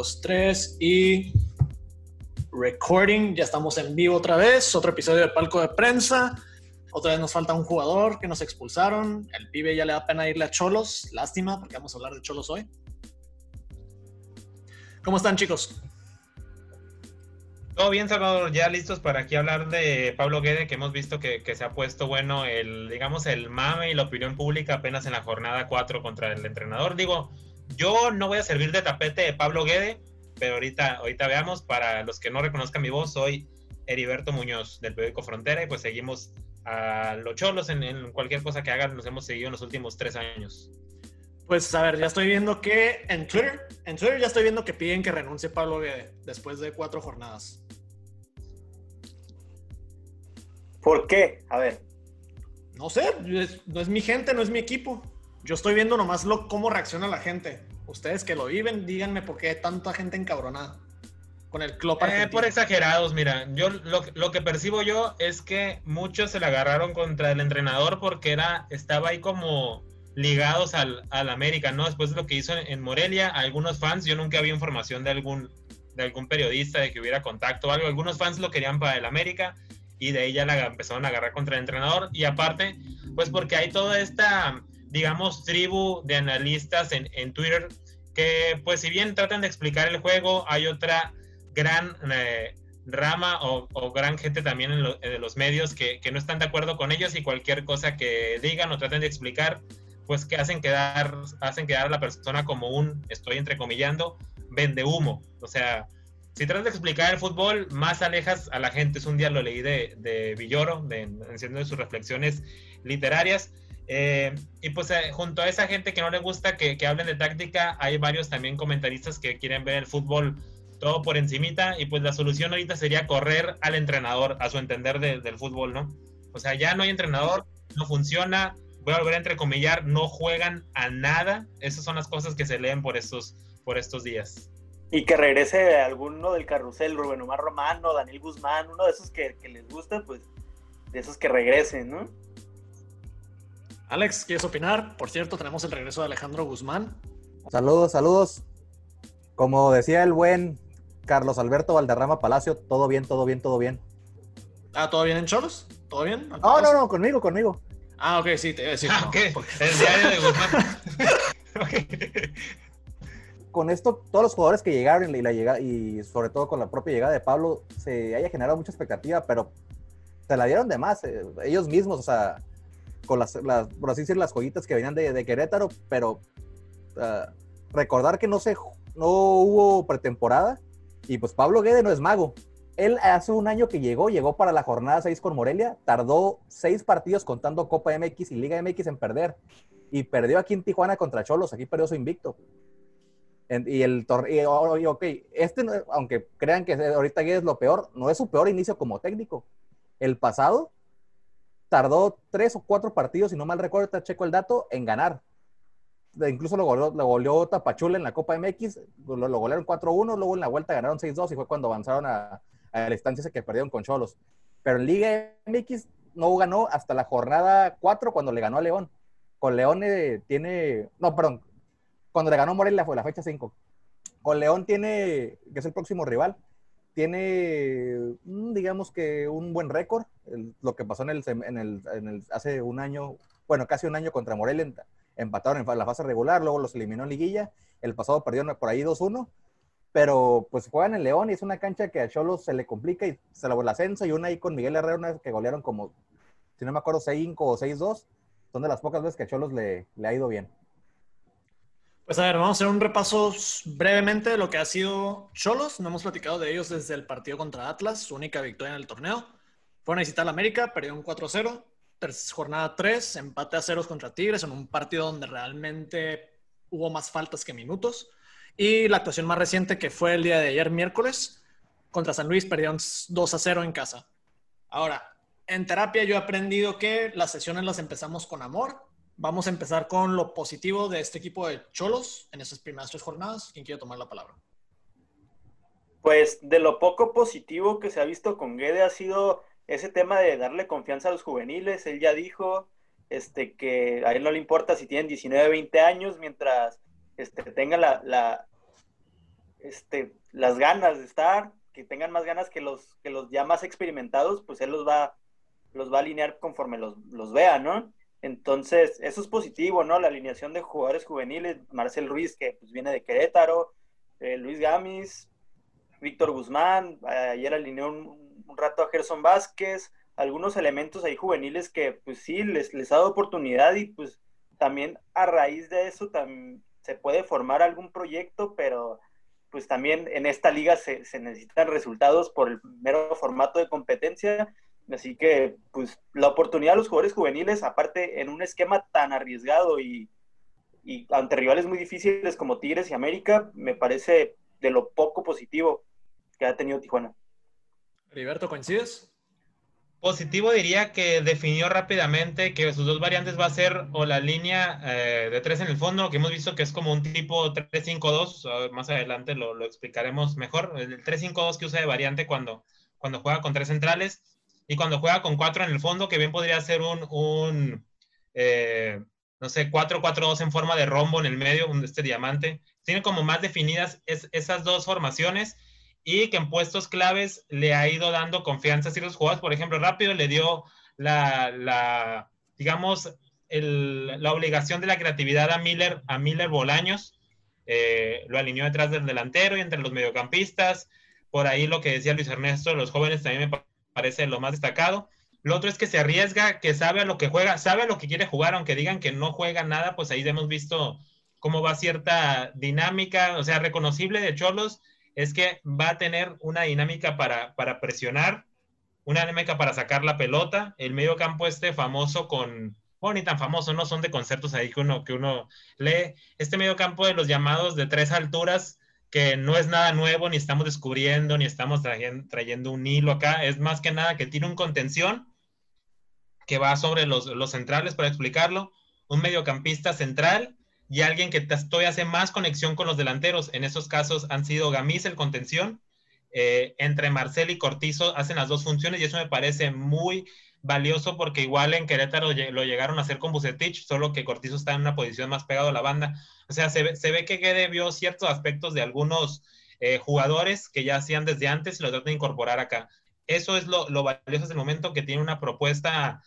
dos, tres y recording. Ya estamos en vivo otra vez. Otro episodio de Palco de Prensa. Otra vez nos falta un jugador que nos expulsaron. El pibe ya le da pena irle a Cholos. Lástima, porque vamos a hablar de Cholos hoy. ¿Cómo están, chicos? Todo bien, Salvador. Ya listos para aquí hablar de Pablo Guede, que hemos visto que, se ha puesto bueno el, digamos, el mame y la opinión pública apenas en la jornada 4 contra el entrenador. Digo, yo no voy a servir de tapete de Pablo Guede, pero ahorita, ahorita veamos. Para los que no reconozcan mi voz, soy Heriberto Muñoz del periódico Frontera y pues seguimos a los cholos en, cualquier cosa que hagan. Nos hemos seguido en los últimos tres años. Pues a ver, ya estoy viendo que en Twitter, en Twitter ya estoy viendo que piden que renuncie Pablo Guede después de cuatro jornadas. ¿Por qué? A ver. No sé, no es mi gente, no es mi equipo. Yo estoy viendo nomás lo, cómo reacciona la gente. Ustedes que lo viven, díganme por qué hay tanta gente encabronada con el club eh, por exagerados, mira, yo lo, que percibo yo es que muchos se le agarraron contra el entrenador porque era estaba ahí como ligados al, América, ¿no? Después de lo que hizo en, Morelia, algunos fans, yo nunca había información de algún de algún periodista de que hubiera contacto o algo, algunos fans lo querían para el América y de ahí ya la empezaron a agarrar contra el entrenador y aparte, pues porque hay toda esta digamos, tribu de analistas en, en Twitter que, pues, si bien tratan de explicar el juego, hay otra gran eh, rama o, gran gente también en, los medios que, que, no están de acuerdo con ellos y cualquier cosa que digan o traten de explicar, pues que hacen quedar, hacen quedar a la persona como un, estoy entrecomillando, vende humo. O sea, si tratas de explicar el fútbol, más alejas a la gente. Es un día lo leí de, de Villoro, de, de sus reflexiones literarias, eh, y pues eh, junto a esa gente que no le gusta que, hablen de táctica, hay varios también comentaristas que quieren ver el fútbol todo por encimita y pues la solución ahorita sería correr al entrenador, a su entender del fútbol, ¿no? O sea, ya no hay entrenador, no funciona, voy a volver a entrecomillar, no juegan a nada. Esas son las cosas que se leen por estos, por estos días. Y que regrese alguno del carrusel, Rubén Omar Romano, Daniel Guzmán, uno de esos que, que les gusta, pues de esos que regresen, ¿no? Alex, ¿quieres opinar? Por cierto, tenemos el regreso de Alejandro Guzmán. Saludos, saludos. Como decía el buen Carlos Alberto Valderrama Palacio, todo bien, todo bien, todo bien. Ah, ¿todo bien en Cholos? ¿Todo bien? No, no, no, conmigo, conmigo. Ah, ok, sí, te iba a decir. Ah, ¿qué? El diario de Guzmán. Con esto, todos los jugadores que llegaron y, la llega, y sobre todo con la propia llegada de Pablo, se haya generado mucha expectativa, pero se la dieron de más. Eh, ellos mismos, o sea, con las, por así decir, las joyitas que venían de, Querétaro, pero ah, recordar que no, se, no hubo pretemporada y pues Pablo Guede no es mago. Él hace un año que llegó, llegó para la jornada 6 con Morelia, tardó seis partidos contando Copa MX y Liga MX en perder y perdió aquí en Tijuana contra Cholos, aquí perdió su invicto. y el torneo, ok, este, aunque crean que ahorita Guede es lo peor, no es su peor inicio como técnico. El pasado tardó tres o cuatro partidos, si no mal recuerdo, checo el dato, en ganar. Incluso lo goleó, Tapachula en la Copa MX, lo, lo golearon 4-1, luego en la vuelta ganaron 6-2 y fue cuando avanzaron a, la instancia esa que perdieron con Cholos. Pero en Liga MX no ganó hasta la jornada 4 cuando le ganó a León. Con León eh, tiene, no, perdón, cuando le ganó Morelia fue la fecha 5. Con León tiene, que es el próximo rival, tiene, mm, digamos que un buen récord. Lo que pasó en el, en, en el, hace un año, bueno, casi un año contra Morelia, empataron en la fase regular, luego los eliminó en liguilla. El pasado perdieron por ahí 2-1, pero pues juegan en León y es una cancha que a Cholos se le complica y se la el ascenso y una ahí con Miguel Herrera, que golearon como, si no me acuerdo, 6-5 o 6-2. Son de las pocas veces que a Cholos le ha ido bien. Pues a ver, vamos a hacer un repaso brevemente de lo que ha sido Cholos. No hemos platicado de ellos desde el partido contra Atlas, su única victoria en el torneo. Fueron a visitar la América, perdieron un 4-0. Jornada 3, empate a ceros contra Tigres en un partido donde realmente hubo más faltas que minutos. Y la actuación más reciente, que fue el día de ayer, miércoles, contra San Luis, perdieron 2 0 en casa. Ahora, en terapia yo he aprendido que las sesiones las empezamos con amor Vamos a empezar con lo positivo de este equipo de Cholos en esas primeras tres jornadas. ¿Quién quiere tomar la palabra? Pues de lo poco positivo que se ha visto con Guede ha sido ese tema de darle confianza a los juveniles. Él ya dijo este, que a él no le importa si tienen 19, 20 años, mientras este, tengan la, este, las ganas de estar, que tengan más ganas que los, que los ya más experimentados, pues él los va, los va a alinear conforme los, los vea, ¿no? Entonces, eso es positivo, ¿no? La alineación de jugadores juveniles, Marcel Ruiz, que pues, viene de Querétaro, eh, Luis Gamis, Víctor Guzmán, ayer alineó un, rato a Gerson Vázquez, algunos elementos ahí juveniles que pues sí, les, les ha dado oportunidad y pues también a raíz de eso se puede formar algún proyecto, pero pues también en esta liga se, se, necesitan resultados por el mero formato de competencia. Así que, pues, la oportunidad de los jugadores juveniles, aparte en un esquema tan arriesgado y, y ante rivales muy difíciles como Tigres y América, me parece de lo poco positivo que ha tenido Tijuana. Heriberto, ¿coincides? Positivo diría que definió rápidamente que sus dos variantes va a ser o la línea eh, de tres en el fondo, que hemos visto que es como un tipo 3-5-2, más adelante lo, lo, explicaremos mejor, el 3-5-2 que usa de variante cuando, cuando juega con tres centrales y cuando juega con cuatro en el fondo, que bien podría ser un, un eh, no sé, 4-4-2 en forma de rombo en el medio, este diamante. Tiene como más definidas es, esas dos formaciones y que en puestos claves le ha ido dando confianza a ciertos jugadores. Por ejemplo, rápido le dio la, la digamos, el, la obligación de la creatividad a Miller, a Miller Bolaños. Eh, lo alineó detrás del delantero y entre los mediocampistas. Por ahí lo que decía Luis Ernesto, los jóvenes también me parece lo más destacado. Lo otro es que se arriesga, que sabe a lo que juega, sabe a lo que quiere jugar, aunque digan que no juega nada, pues ahí hemos visto cómo va cierta dinámica, o sea, reconocible de Cholos es que va a tener una dinámica para, para presionar, una dinámica para sacar la pelota. El medio campo este famoso con, bueno, ni tan famoso, no son de conceptos ahí que uno, que uno lee. Este medio campo de los llamados de tres alturas, que no es nada nuevo, ni estamos descubriendo, ni estamos trayendo, trayendo un hilo acá, es más que nada que tiene un contención que va sobre los, los centrales, para explicarlo, un mediocampista central y alguien que todavía hace más conexión con los delanteros. En esos casos han sido Gamis el contención, eh, entre Marcel y Cortizo hacen las dos funciones y eso me parece muy valioso porque igual en Querétaro lo llegaron a hacer con Bucetich, solo que Cortizo está en una posición más pegado a la banda. O sea, se ve, se ve que Guede vio ciertos aspectos de algunos eh, jugadores que ya hacían desde antes y lo tratan de incorporar acá. Eso es lo, lo valioso hasta el momento que tiene una propuesta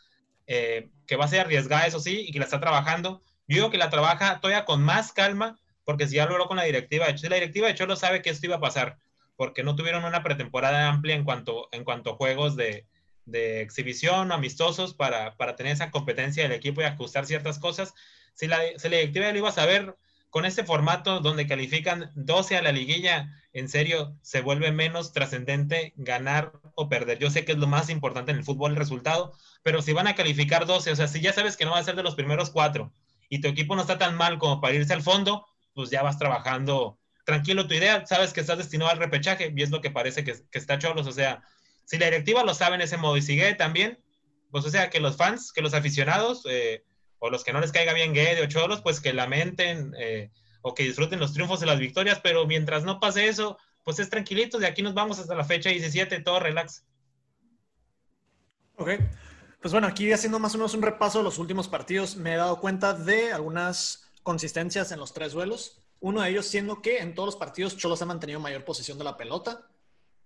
eh, que va a ser arriesgada, eso sí, y que la está trabajando yo digo que la trabaja todavía con más calma, porque si ya logró con la directiva de Cholo, la directiva de Cholo sabe que esto iba a pasar, porque no tuvieron una pretemporada amplia en cuanto, en cuanto a juegos de, de exhibición amistosos para, para, tener esa competencia del equipo y ajustar ciertas cosas. Si la, si la directiva lo iba a saber, con este formato donde califican 12 a la liguilla, en serio, se vuelve menos trascendente ganar o perder. Yo sé que es lo más importante en el fútbol el resultado, pero si van a calificar 12, o sea, si ya sabes que no va a ser de los primeros cuatro, y tu equipo no está tan mal como para irse al fondo, pues ya vas trabajando tranquilo tu idea, sabes que estás destinado al repechaje y es lo que parece que, está Cholos, o sea, si la directiva lo sabe en ese modo y sigue también, pues o sea, que los fans, que los aficionados eh, o los que no les caiga bien Guede o Cholos, pues que lamenten eh, o que disfruten los triunfos y las victorias, pero mientras no pase eso, pues es tranquilito, de aquí nos vamos hasta la fecha 17, todo relax. Ok, pues bueno, aquí haciendo más o menos un repaso de los últimos partidos, me he dado cuenta de algunas consistencias en los tres duelos. Uno de ellos siendo que en todos los partidos Cholos ha mantenido mayor posesión de la pelota.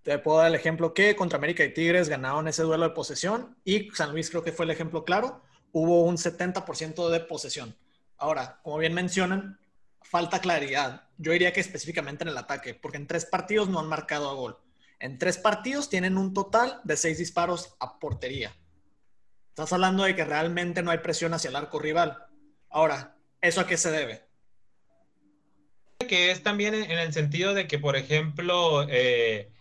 Te puedo dar el ejemplo que contra América y Tigres ganaron ese duelo de posesión y San Luis creo que fue el ejemplo claro. Hubo un 70% de posesión. Ahora, como bien mencionan, falta claridad. Yo diría que específicamente en el ataque, porque en tres partidos no han marcado a gol. En tres partidos tienen un total de seis disparos a portería. Estás hablando de que realmente no hay presión hacia el arco rival. Ahora, ¿eso a qué se debe? Que es también en el sentido de que, por ejemplo, eh,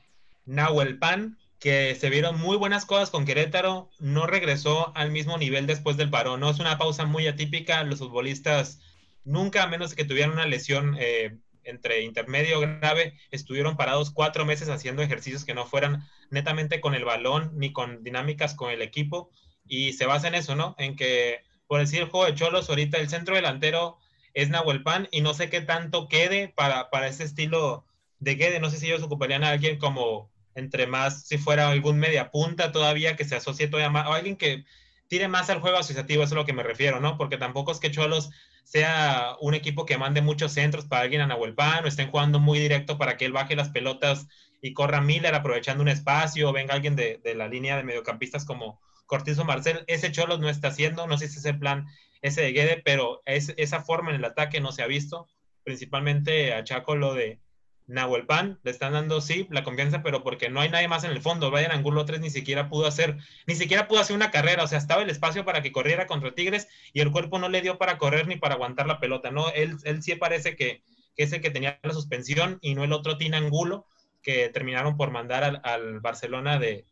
Nahuel Pan, que se vieron muy buenas cosas con Querétaro, no regresó al mismo nivel después del parón. No es una pausa muy atípica. Los futbolistas nunca, a menos que tuvieran una lesión eh, entre intermedio grave, estuvieron parados cuatro meses haciendo ejercicios que no fueran netamente con el balón ni con dinámicas con el equipo y se basa en eso, ¿no? En que, por decir el juego de Cholos, ahorita el centro delantero es Nahuel Pan y no sé qué tanto quede para, para ese estilo de quede. No sé si ellos ocuparían a alguien como entre más, si fuera algún media punta todavía que se asocie todavía más, o alguien que tire más al juego asociativo, eso es a lo que me refiero, ¿no? Porque tampoco es que Cholos sea un equipo que mande muchos centros para alguien a Nahuelpan o estén jugando muy directo para que él baje las pelotas y corra Miller aprovechando un espacio, o venga alguien de, de la línea de mediocampistas como Cortizo Marcel. Ese Cholos no está haciendo, no sé si es plan ese de Guede, pero es, esa forma en el ataque no se ha visto. Principalmente a Chaco lo de Nahuel Pan, le están dando sí la confianza, pero porque no hay nadie más en el fondo. Brian Angulo 3 ni siquiera pudo hacer, ni siquiera pudo hacer una carrera, o sea, estaba el espacio para que corriera contra Tigres y el cuerpo no le dio para correr ni para aguantar la pelota, ¿no? Él, él sí parece que, que es el que tenía la suspensión y no el otro Tina Angulo, que terminaron por mandar al, al Barcelona de,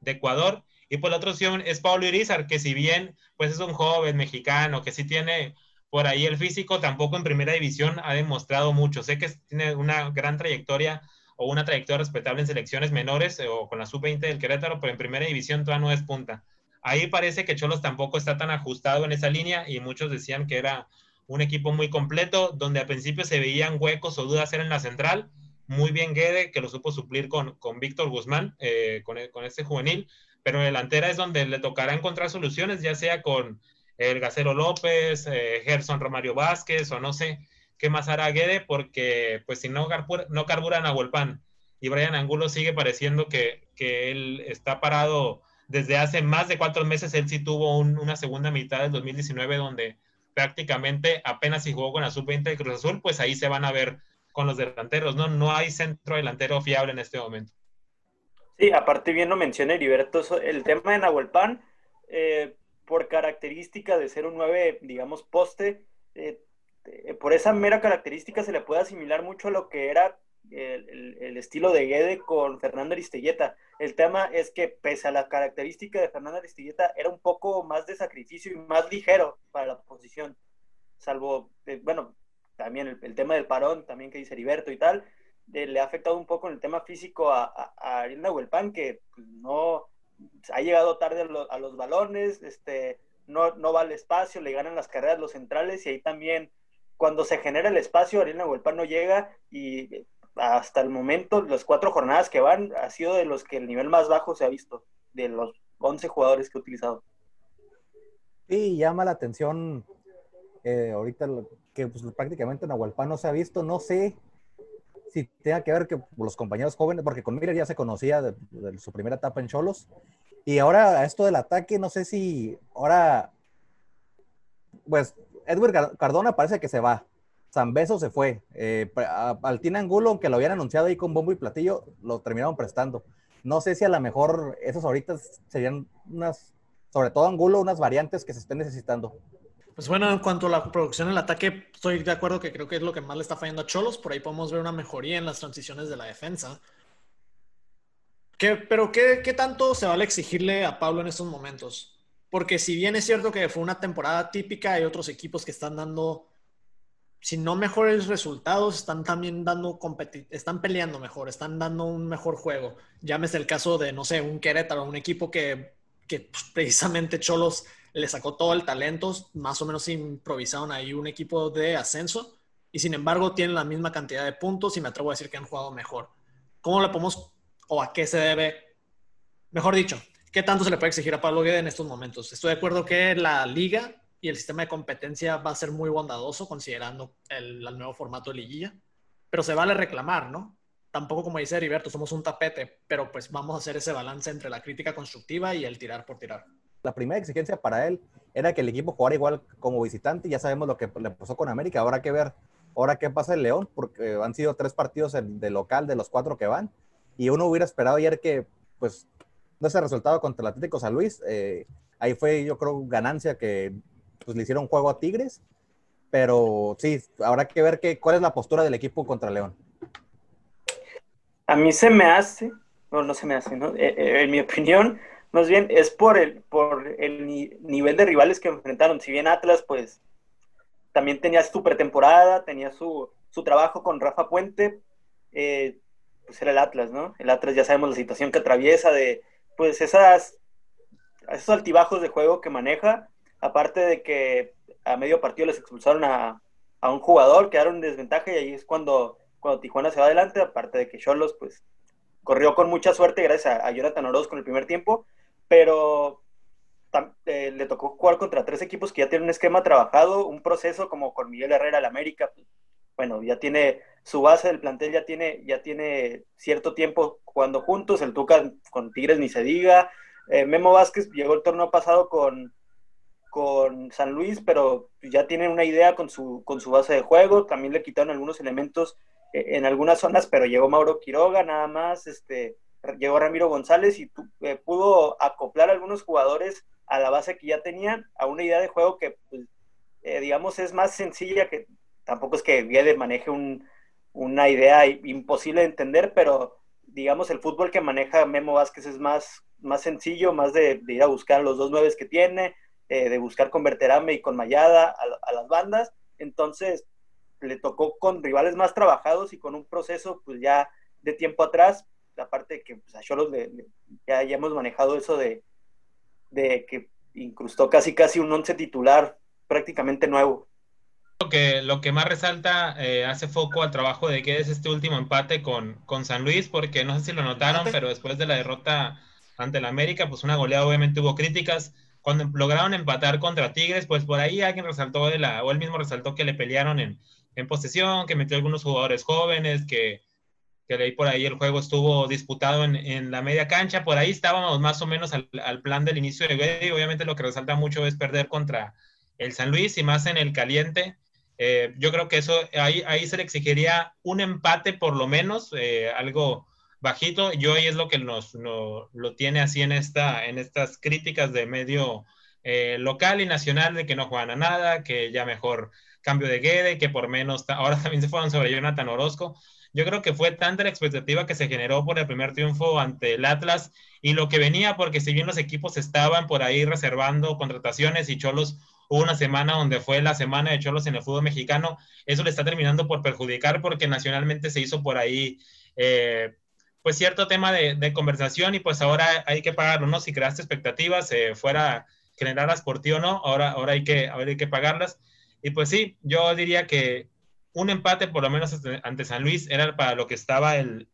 de Ecuador. Y por la otra opción es Pablo Irizar, que si bien pues es un joven mexicano que sí tiene por ahí el físico, tampoco en primera división ha demostrado mucho. Sé que tiene una gran trayectoria o una trayectoria respetable en selecciones menores eh, o con la sub-20 del Querétaro, pero en primera división todavía no es punta. Ahí parece que Cholos tampoco está tan ajustado en esa línea y muchos decían que era un equipo muy completo, donde al principio se veían huecos o dudas en la central. Muy bien Guede, que lo supo suplir con, con Víctor Guzmán, eh, con, con este juvenil, pero en delantera es donde le tocará encontrar soluciones, ya sea con el Gacero López, eh, Gerson Romario Vázquez, o no sé qué más hará Guede, porque pues si no, carbura, no carburan a y Brian Angulo sigue pareciendo que, que, él está parado desde hace más de cuatro meses, él sí tuvo un, una segunda mitad del 2019 donde prácticamente apenas si jugó con la sub-20 de Cruz Azul, pues ahí se van a ver con los delanteros, ¿no? No hay centro delantero fiable en este momento. Sí, aparte bien lo menciona Heriberto, el tema de Nahuelpan, eh, por característica de ser un 9, digamos, poste, eh, eh, por esa mera característica se le puede asimilar mucho a lo que era el, el, estilo de Guede con Fernando Aristilleta. El tema es que pese a la característica de Fernando Aristilleta, era un poco más de sacrificio y más ligero para la posición, salvo, eh, bueno, también el, tema del parón, también que dice Heriberto y tal, eh, le ha afectado un poco en el tema físico a, a, a Ariel que pues, no ha llegado tarde a, lo, a, los balones, este, no, no va al espacio, le ganan las carreras los centrales y ahí también cuando se genera el espacio, Ariel Nahuelpan no llega y hasta el momento, las cuatro jornadas que van, ha sido de los que el nivel más bajo se ha visto, de los 11 jugadores que ha utilizado. Sí, llama la atención eh, ahorita que pues, prácticamente Nahuelpan no se ha visto, no sé si tenga que ver que los compañeros jóvenes, porque con Miller ya se conocía de, su primera etapa en Cholos, y ahora esto del ataque, no sé si ahora, pues Edward Cardona parece que se va, Zambeso se fue, eh, al Tina Angulo, aunque lo habían anunciado ahí con bombo y platillo, lo terminaron prestando. No sé si a lo mejor esos ahorita serían unas, sobre todo Angulo, unas variantes que se estén necesitando. Pues bueno, en cuanto a la producción en el ataque, estoy de acuerdo que creo que es lo que más le está fallando a Cholos. Por ahí podemos ver una mejoría en las transiciones de la defensa. ¿Qué, pero ¿qué, ¿qué, tanto se vale exigirle a Pablo en estos momentos? Porque si bien es cierto que fue una temporada típica, hay otros equipos que están dando, si no mejores resultados, están también dando, están peleando mejor, están dando un mejor juego. Llámese el caso de, no sé, un Querétaro, un equipo que, que pues, precisamente Cholos le sacó todo el talento, más o menos improvisaron ahí un equipo de ascenso y sin embargo tienen la misma cantidad de puntos y me atrevo a decir que han jugado mejor. ¿Cómo le podemos o a qué se debe? Mejor dicho, ¿qué tanto se le puede exigir a Pablo Guede en estos momentos? Estoy de acuerdo que la liga y el sistema de competencia va a ser muy bondadoso considerando el, el nuevo formato de liguilla, pero se vale reclamar, ¿no? Tampoco como dice Heriberto, somos un tapete, pero pues vamos a hacer ese balance entre la crítica constructiva y el tirar por tirar la primera exigencia para él era que el equipo jugara igual como visitante. Ya sabemos lo que le pasó con América. Ahora que ver ahora qué pasa el León, porque han sido tres partidos de local de los cuatro que van. Y uno hubiera esperado ayer que, pues, no ese resultado contra el Atlético San Luis. Eh, ahí fue, yo creo, ganancia que pues, le hicieron juego a Tigres. Pero sí, habrá que ver que, cuál es la postura del equipo contra León. A mí se me hace, no, no se me hace, ¿no? Eh, eh, en mi opinión, más bien es por el, por el ni nivel de rivales que enfrentaron. Si bien Atlas, pues, también tenía su pretemporada, tenía su, su trabajo con Rafa Puente, eh, pues era el Atlas, ¿no? El Atlas ya sabemos la situación que atraviesa de, pues, esas, esos altibajos de juego que maneja, aparte de que a medio partido les expulsaron a, a un jugador, quedaron en desventaja y ahí es cuando, cuando Tijuana se va adelante, aparte de que Cholos, pues, corrió con mucha suerte gracias a, a Jonathan Orozco en el primer tiempo, pero eh, le tocó jugar contra tres equipos que ya tienen un esquema trabajado, un proceso como con Miguel Herrera al América. Bueno, ya tiene su base del plantel, ya tiene, ya tiene cierto tiempo jugando juntos. El Tuca con Tigres ni se diga. Eh, Memo Vázquez llegó el torneo pasado con, con San Luis, pero ya tiene una idea con su, con su base de juego. También le quitaron algunos elementos eh, en algunas zonas, pero llegó Mauro Quiroga nada más. Este, llegó Ramiro González y pudo acoplar a algunos jugadores a la base que ya tenían, a una idea de juego que, pues, eh, digamos, es más sencilla, que tampoco es que Viede maneje una idea imposible de entender, pero digamos, el fútbol que maneja Memo Vázquez es más, más sencillo, más de, ir a buscar los dos nueves que tiene, eh, de buscar con Berterame y con Mayada a, las bandas. Entonces, le tocó con rivales más trabajados y con un proceso, pues ya de tiempo atrás, aparte de que pues, a Cholos ya, ya hemos manejado eso de, de que incrustó casi casi un once titular prácticamente nuevo. Lo que, lo que más resalta, eh, hace foco al trabajo de que es este último empate con, con San Luis, porque no sé si lo notaron, pero después de la derrota ante el América, pues una goleada obviamente hubo críticas. Cuando lograron empatar contra Tigres, pues por ahí alguien resaltó, de la, o él mismo resaltó que le pelearon en, en posesión, que metió algunos jugadores jóvenes, que, que de ahí por ahí el juego estuvo disputado en, en la media cancha, por ahí estábamos más o menos al, al plan del inicio de y obviamente lo que resalta mucho es perder contra el San Luis y más en el caliente. Eh, yo creo que eso ahí, ahí se le exigiría un empate por lo menos, eh, algo bajito. Yo ahí es lo que nos lo tiene así en, esta, en estas críticas de medio eh, local y nacional de que no juegan a nada, que ya mejor cambio de Guede, que por menos, ahora también se fueron sobre Jonathan Orozco. Yo creo que fue tanta la expectativa que se generó por el primer triunfo ante el Atlas y lo que venía, porque si bien los equipos estaban por ahí reservando contrataciones y Cholos hubo una semana donde fue la semana de Cholos en el fútbol mexicano, eso le está terminando por perjudicar porque nacionalmente se hizo por ahí eh, pues cierto tema de, conversación y pues ahora hay que pagarlo, ¿no? Si creaste expectativas, eh, fuera generarlas por ti o no, ahora, ahora, hay que, ahora hay que pagarlas. Y pues sí, yo diría que un empate, por lo menos ante San Luis, era para lo que estaba el,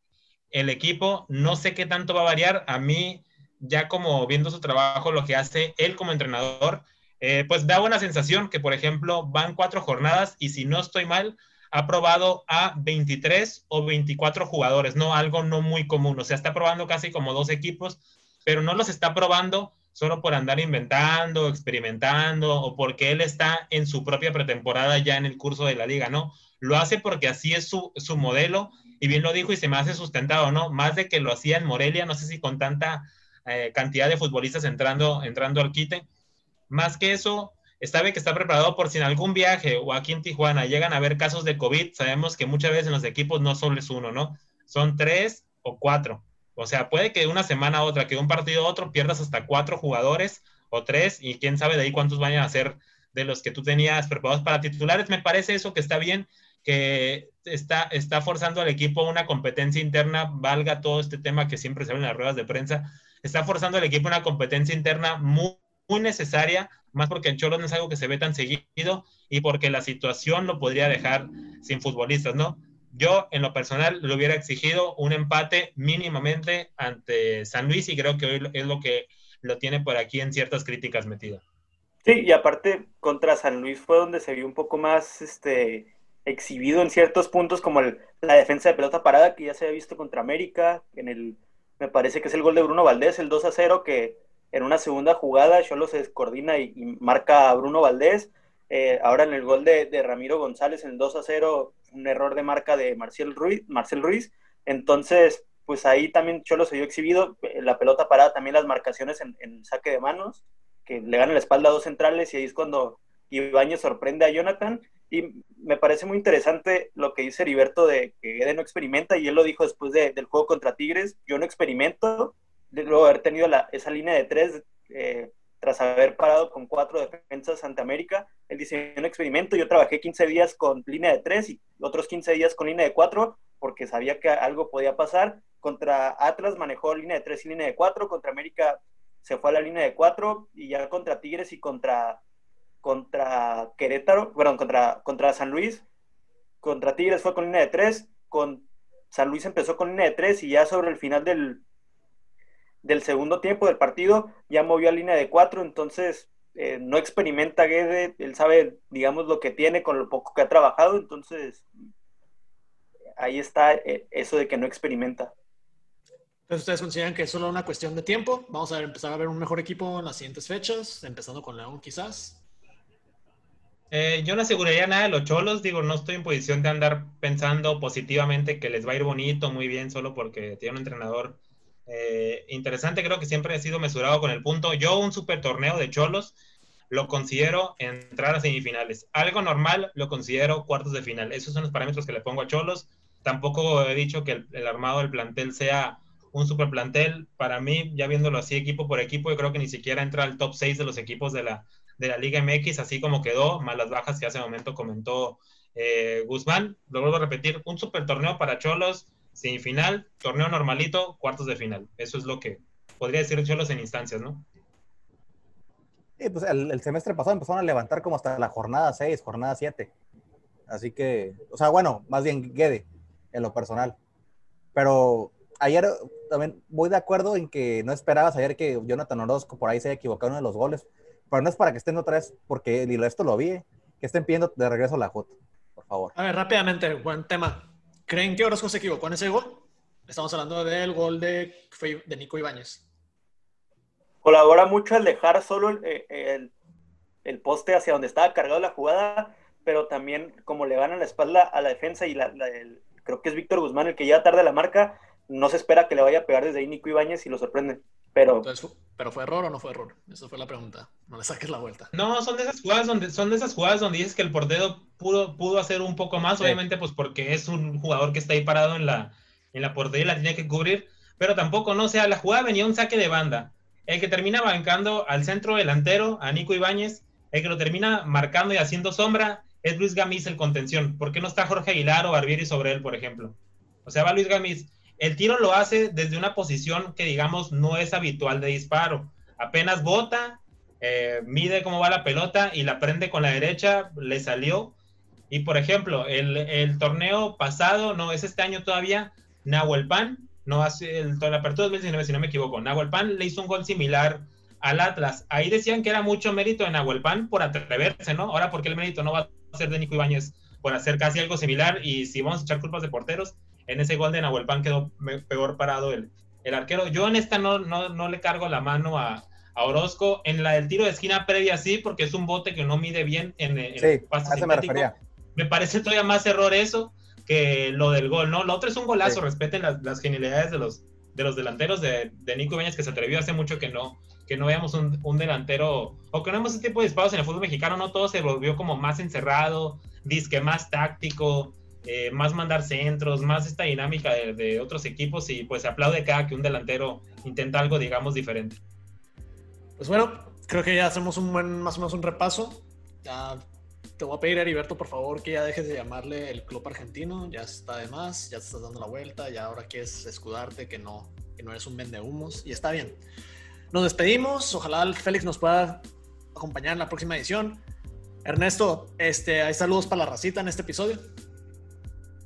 equipo. No sé qué tanto va a variar. A mí, ya como viendo su trabajo, lo que hace él como entrenador, eh, pues da buena sensación que, por ejemplo, van cuatro jornadas y si no estoy mal, ha probado a 23 o 24 jugadores, no algo no muy común. O sea, está probando casi como dos equipos, pero no los está probando solo por andar inventando, experimentando o porque él está en su propia pretemporada ya en el curso de la liga, ¿no? Lo hace porque así es su, modelo y bien lo dijo y se me hace sustentado, ¿no? Más de que lo hacía en Morelia, no sé si con tanta eh, cantidad de futbolistas entrando, entrando al quite. Más que eso, sabe que está preparado por si en algún viaje o aquí en Tijuana llegan a haber casos de COVID, sabemos que muchas veces en los equipos no solo es uno, ¿no? Son tres o cuatro. O sea, puede que una semana a otra, que un partido a otro pierdas hasta cuatro jugadores o tres y quién sabe de ahí cuántos vayan a ser de los que tú tenías preparados para titulares. Me parece eso que está bien, que está, está forzando al equipo una competencia interna, valga todo este tema que siempre se ve en las ruedas de prensa, está forzando al equipo una competencia interna muy, muy necesaria, más porque en Cholos no es algo que se ve tan seguido y porque la situación lo podría dejar sin futbolistas, ¿no? Yo, en lo personal, le hubiera exigido un empate mínimamente ante San Luis y creo que hoy es lo que lo tiene por aquí en ciertas críticas metido. Sí, y aparte contra San Luis fue donde se vio un poco más este, exhibido en ciertos puntos, como la defensa de pelota parada que ya se había visto contra América, en el, me parece que es el gol de Bruno Valdés, el 2 a 0, que en una segunda jugada Cholo se descoordina y, y marca a Bruno Valdés. Eh, ahora en el gol de, de, Ramiro González, en el 2 a 0, un error de marca de Marcel Ruiz. Marcel Ruiz. Entonces, pues ahí también Cholo se vio exhibido. Eh, la pelota parada, también las marcaciones en, saque de manos, que le gana la espalda a dos centrales y ahí es cuando Ibáñez sorprende a Jonathan. Y me parece muy interesante lo que dice Heriberto de que Ede no experimenta, y él lo dijo después de, del juego contra Tigres, yo no experimento, luego haber tenido la, esa línea de tres, eh, tras haber parado con cuatro defensas ante América. Él diseñó un experimento, yo trabajé 15 días con línea de tres y otros 15 días con línea de cuatro, porque sabía que algo podía pasar. Contra Atlas manejó línea de tres y línea de cuatro, contra América se fue a la línea de cuatro y ya contra Tigres y contra, contra Querétaro, perdón, contra, contra San Luis, contra Tigres fue con línea de tres, con San Luis empezó con línea de tres y ya sobre el final del, del segundo tiempo del partido ya movió a línea de cuatro, entonces eh, no experimenta Guede, él sabe, digamos, lo que tiene con lo poco que ha trabajado, entonces ahí está eh, eso de que no experimenta. Entonces, ¿ustedes consideran que es solo una cuestión de tiempo? Vamos a empezar a ver un mejor equipo en las siguientes fechas, empezando con León quizás. Eh, yo no aseguraría nada de los cholos, digo, no estoy en posición de andar pensando positivamente que les va a ir bonito, muy bien, solo porque tiene un entrenador eh, interesante. Creo que siempre he sido mesurado con el punto. Yo, un super torneo de cholos, lo considero entrar a semifinales. Algo normal lo considero cuartos de final. Esos son los parámetros que le pongo a cholos. Tampoco he dicho que el, armado del plantel sea un super plantel. Para mí, ya viéndolo así equipo por equipo, yo creo que ni siquiera entra al top 6 de los equipos de la de la Liga MX, así como quedó, más las bajas que hace momento comentó eh, Guzmán. Lo vuelvo a repetir, un super torneo para Cholos, semifinal, torneo normalito, cuartos de final. Eso es lo que podría decir Cholos en instancias, ¿no? Sí, pues el, semestre pasado empezaron a levantar como hasta la jornada 6, jornada 7. Así que, o sea, bueno, más bien Guede, en lo personal. Pero ayer también voy de acuerdo en que no esperabas ayer que Jonathan Orozco por ahí se haya equivocado en uno de los goles pero no es para que estén otra vez, porque y esto lo vi, que estén pidiendo de regreso la JUT, por favor. A ver, rápidamente, buen tema. ¿Creen que Orozco se equivocó en ese gol? Estamos hablando del gol de, Nico Ibáñez. Colabora mucho el dejar solo el, el, poste hacia donde estaba cargado la jugada, pero también como le van a la espalda a la defensa y la, creo que es Víctor Guzmán el que llega tarde la marca, no se espera que le vaya a pegar desde ahí Nico Ibáñez y lo sorprende. Pero, ¿Pero fue error o no fue error? Esa fue la pregunta. No le saques la vuelta. No, son de esas jugadas donde, son de esas jugadas donde dices que el portero pudo, pudo hacer un poco más, obviamente, pues porque es un jugador que está ahí parado en la, en la portería y la tiene que cubrir, pero tampoco, no, o sea, la jugada venía un saque de banda. El que termina bancando al centro delantero, a Nico Ibáñez, el que lo termina marcando y haciendo sombra, es Luis Gamiz el contención. ¿Por qué no está Jorge Aguilar o Barbieri sobre él, por ejemplo? O sea, va Luis Gamiz el tiro lo hace desde una posición que, digamos, no es habitual de disparo. Apenas bota, eh, mide cómo va la pelota y la prende con la derecha, le salió. Y, por ejemplo, el, torneo pasado, no, es este año todavía, Nahuel Pan, no hace el, la apertura 2019, si no me equivoco, Nahuel Pan le hizo un gol similar al Atlas. Ahí decían que era mucho mérito de Nahuel Pan por atreverse, ¿no? Ahora, porque el mérito no va a ser de Nico Ibáñez por hacer casi algo similar? Y si vamos a echar culpas de porteros, en ese gol de Nahuel Pan quedó peor parado el, el arquero. Yo en esta no, no, no le cargo la mano a, a, Orozco. En la del tiro de esquina previa sí, porque es un bote que no mide bien en, el sí, me, me, parece todavía más error eso que lo del gol, ¿no? Lo otro es un golazo, respeten las, las, genialidades de los, de los delanteros de, de Nico Beñas que se atrevió hace mucho que no, que no veamos un, un, delantero, o que no vemos ese tipo de disparos en el fútbol mexicano, no todo se volvió como más encerrado, disque más táctico, eh, más mandar centros, más esta dinámica de, otros equipos y pues se aplaude cada que un delantero intenta algo, digamos, diferente. Pues bueno, creo que ya hacemos un buen, más o menos un repaso. Ya te voy a pedir, Heriberto, por favor, que ya dejes de llamarle el club argentino. Ya está de más, ya te estás dando la vuelta, ya ahora quieres escudarte que no, que no eres un vendehumos y está bien. Nos despedimos, ojalá Félix nos pueda acompañar en la próxima edición. Ernesto, este, hay saludos para la racita en este episodio.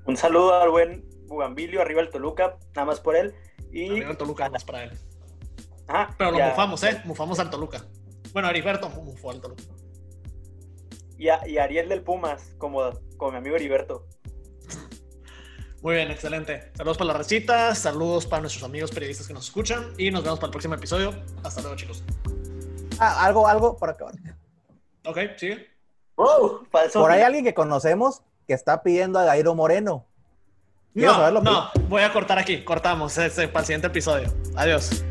Un saludo al buen Bugambilio, arriba el Toluca, nada más por él. Y... Arriba el Toluca, más para él. Pero lo mufamos, ¿eh? Mufamos al Toluca. Bueno, Heriberto mufó al Toluca. Y, y Ariel del Pumas, como, como mi amigo Heriberto. Muy bien, excelente. Saludos para la recita, saludos para nuestros amigos periodistas que nos escuchan y nos vemos para el próximo episodio. Hasta luego, chicos. Ah, algo, algo para acabar. Ok, sigue. Por ahí alguien que conocemos que está pidiendo a Gairo Moreno. No, no, voy a cortar aquí. Cortamos para el siguiente episodio. Adiós.